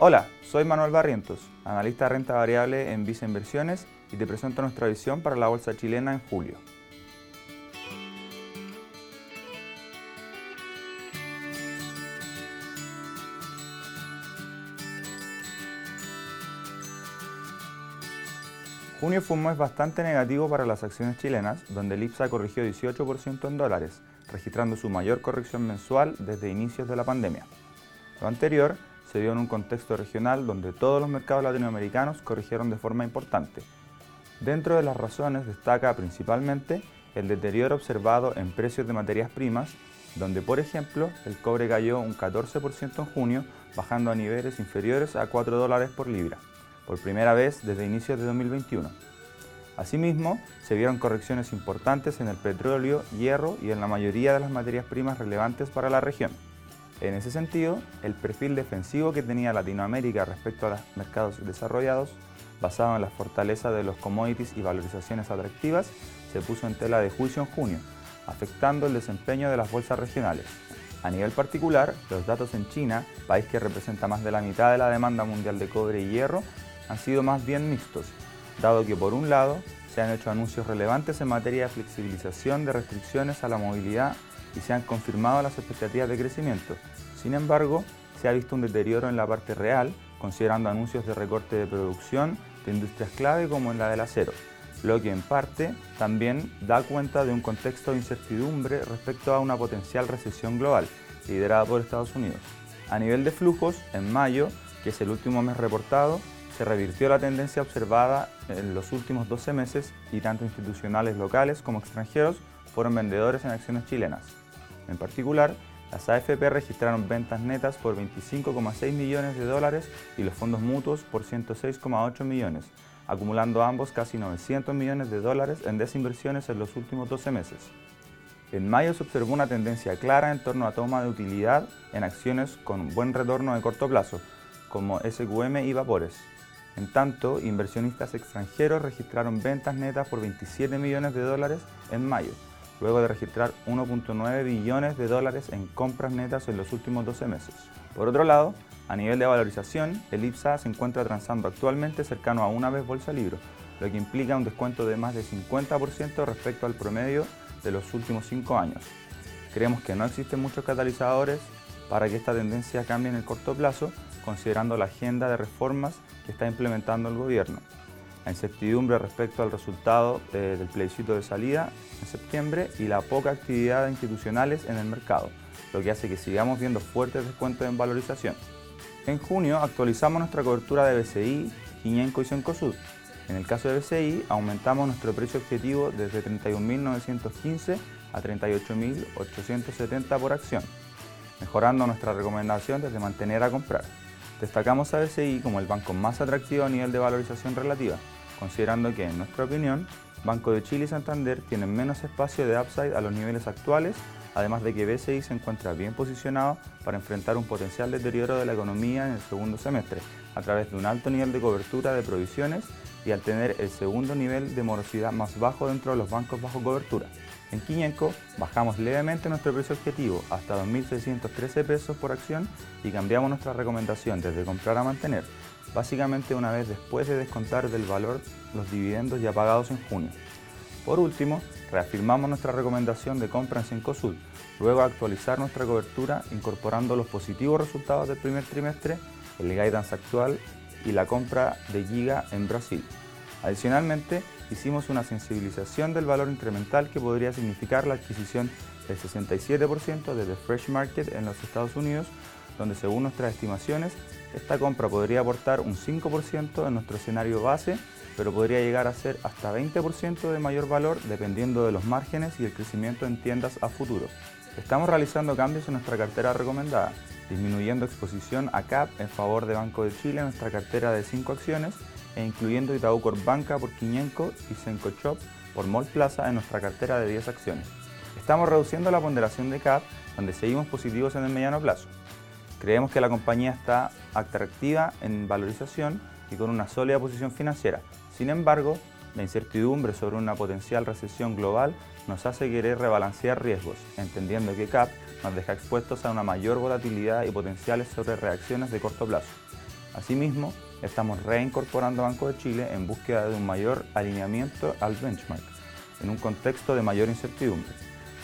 Hola, soy Manuel Barrientos, analista de renta variable en Visa Inversiones y te presento nuestra visión para la bolsa chilena en julio. Junio fue un mes bastante negativo para las acciones chilenas, donde el IPSA corrigió 18% en dólares, registrando su mayor corrección mensual desde inicios de la pandemia. Lo anterior se dio en un contexto regional donde todos los mercados latinoamericanos corrigieron de forma importante. Dentro de las razones destaca principalmente el deterioro observado en precios de materias primas, donde por ejemplo el cobre cayó un 14% en junio, bajando a niveles inferiores a 4 dólares por libra por primera vez desde inicios de 2021. Asimismo, se vieron correcciones importantes en el petróleo, hierro y en la mayoría de las materias primas relevantes para la región. En ese sentido, el perfil defensivo que tenía Latinoamérica respecto a los mercados desarrollados, basado en la fortaleza de los commodities y valorizaciones atractivas, se puso en tela de juicio en junio, afectando el desempeño de las bolsas regionales. A nivel particular, los datos en China, país que representa más de la mitad de la demanda mundial de cobre y hierro, han sido más bien mixtos, dado que por un lado se han hecho anuncios relevantes en materia de flexibilización de restricciones a la movilidad y se han confirmado las expectativas de crecimiento. Sin embargo, se ha visto un deterioro en la parte real, considerando anuncios de recorte de producción de industrias clave como en la del acero, lo que en parte también da cuenta de un contexto de incertidumbre respecto a una potencial recesión global, liderada por Estados Unidos. A nivel de flujos, en mayo, que es el último mes reportado, se revirtió la tendencia observada en los últimos 12 meses y tanto institucionales locales como extranjeros fueron vendedores en acciones chilenas. En particular, las AFP registraron ventas netas por 25,6 millones de dólares y los fondos mutuos por 106,8 millones, acumulando ambos casi 900 millones de dólares en desinversiones en los últimos 12 meses. En mayo se observó una tendencia clara en torno a toma de utilidad en acciones con buen retorno de corto plazo, como SQM y Vapores, en tanto, inversionistas extranjeros registraron ventas netas por 27 millones de dólares en mayo, luego de registrar 1.9 billones de dólares en compras netas en los últimos 12 meses. Por otro lado, a nivel de valorización, el IPSA se encuentra transando actualmente cercano a una vez bolsa libro, lo que implica un descuento de más de 50% respecto al promedio de los últimos 5 años. Creemos que no existen muchos catalizadores para que esta tendencia cambie en el corto plazo, considerando la agenda de reformas que está implementando el gobierno. La incertidumbre respecto al resultado eh, del plebiscito de salida en septiembre y la poca actividad de institucionales en el mercado, lo que hace que sigamos viendo fuertes descuentos en valorización. En junio actualizamos nuestra cobertura de BCI, Quiñenco y Cencosud. En el caso de BCI, aumentamos nuestro precio objetivo desde 31.915 a 38.870 por acción, mejorando nuestra recomendación desde mantener a comprar. Destacamos a BCI como el banco más atractivo a nivel de valorización relativa, considerando que, en nuestra opinión, Banco de Chile y Santander tienen menos espacio de upside a los niveles actuales, además de que BCI se encuentra bien posicionado para enfrentar un potencial deterioro de la economía en el segundo semestre, a través de un alto nivel de cobertura de provisiones y al tener el segundo nivel de morosidad más bajo dentro de los bancos bajo cobertura. En Quiñenco bajamos levemente nuestro precio objetivo hasta 2.613 pesos por acción y cambiamos nuestra recomendación desde comprar a mantener, básicamente una vez después de descontar del valor los dividendos ya pagados en junio. Por último, reafirmamos nuestra recomendación de compra en Cencosud, luego actualizar nuestra cobertura incorporando los positivos resultados del primer trimestre, el guidance actual y la compra de Giga en Brasil. Adicionalmente, hicimos una sensibilización del valor incremental que podría significar la adquisición del 67% de The Fresh Market en los Estados Unidos, donde según nuestras estimaciones, esta compra podría aportar un 5% en nuestro escenario base, pero podría llegar a ser hasta 20% de mayor valor dependiendo de los márgenes y el crecimiento en tiendas a futuro. Estamos realizando cambios en nuestra cartera recomendada, disminuyendo exposición a CAP en favor de Banco de Chile en nuestra cartera de 5 acciones e incluyendo Itaú Banca por 500 y Senco Shop por Mall Plaza en nuestra cartera de 10 acciones. Estamos reduciendo la ponderación de CAP, donde seguimos positivos en el mediano plazo. Creemos que la compañía está atractiva en valorización y con una sólida posición financiera. Sin embargo, la incertidumbre sobre una potencial recesión global nos hace querer rebalancear riesgos, entendiendo que CAP nos deja expuestos a una mayor volatilidad y potenciales sobre reacciones de corto plazo. Asimismo, estamos reincorporando Banco de Chile en búsqueda de un mayor alineamiento al benchmark, en un contexto de mayor incertidumbre.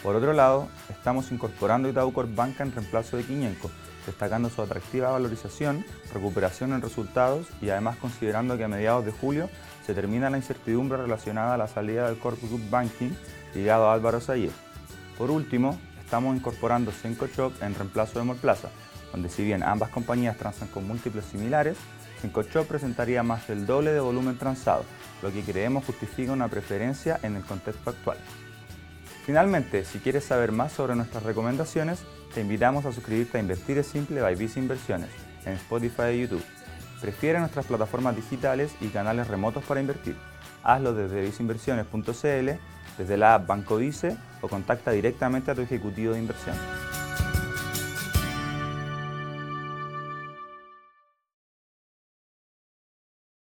Por otro lado, estamos incorporando Itaú Banca en reemplazo de Quiñenco, destacando su atractiva valorización, recuperación en resultados y además considerando que a mediados de julio se termina la incertidumbre relacionada a la salida del Corp Group Banking ligado a Álvaro Sayé. Por último, estamos incorporando Cinco Shop en reemplazo de Molplaza, donde si bien ambas compañías transan con múltiples similares, Cinco Shop presentaría más del doble de volumen transado, lo que creemos justifica una preferencia en el contexto actual. Finalmente, si quieres saber más sobre nuestras recomendaciones, te invitamos a suscribirte a Invertir es Simple by Visa Inversiones en Spotify y YouTube. Prefiere nuestras plataformas digitales y canales remotos para invertir. Hazlo desde viceinversiones.cl, desde la app Banco Vice o contacta directamente a tu ejecutivo de inversión.